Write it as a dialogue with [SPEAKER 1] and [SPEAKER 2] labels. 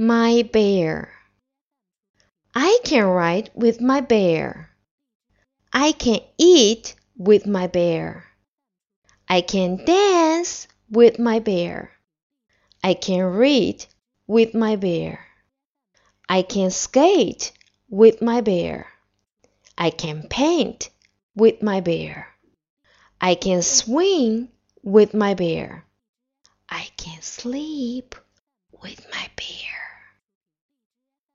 [SPEAKER 1] My bear. I can ride with my bear. I can eat with my bear. I can dance with my bear. I can read with my bear. I can skate with my bear. I can paint with my bear. I can swing with my bear. I can sleep with my bear.